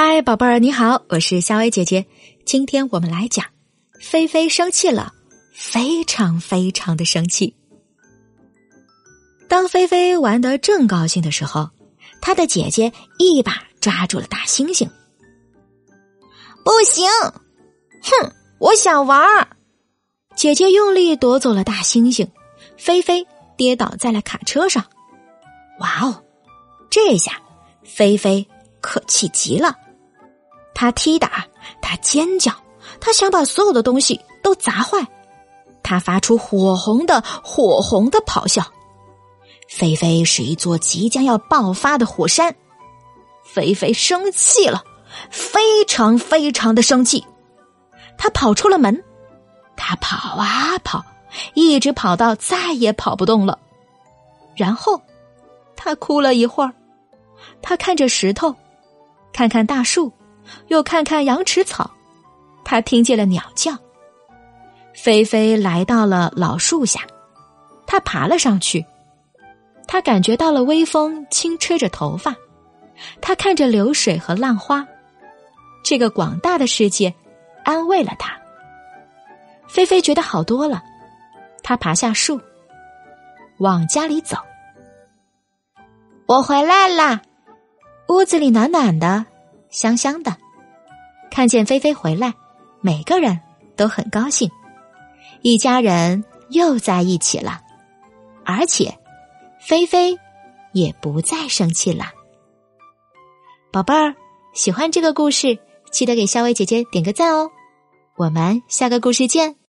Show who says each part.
Speaker 1: 嗨，宝贝儿，你好，我是夏薇姐姐。今天我们来讲，菲菲生气了，非常非常的生气。当菲菲玩得正高兴的时候，她的姐姐一把抓住了大猩猩。
Speaker 2: 不行，哼，我想玩儿。
Speaker 1: 姐姐用力夺走了大猩猩，菲菲跌倒在了卡车上。哇哦，这下菲菲。可气极了，他踢打，他尖叫，他想把所有的东西都砸坏，他发出火红的火红的咆哮。菲菲是一座即将要爆发的火山，菲菲生气了，非常非常的生气。他跑出了门，他跑啊跑，一直跑到再也跑不动了，然后他哭了一会儿，他看着石头。看看大树，又看看羊齿草，他听见了鸟叫。菲菲来到了老树下，他爬了上去。他感觉到了微风轻吹着头发，他看着流水和浪花，这个广大的世界安慰了他。菲菲觉得好多了，他爬下树，往家里走。
Speaker 2: 我回来啦。
Speaker 1: 屋子里暖暖的，香香的。看见菲菲回来，每个人都很高兴，一家人又在一起了。而且，菲菲也不再生气了。宝贝儿，喜欢这个故事，记得给小薇姐姐点个赞哦。我们下个故事见。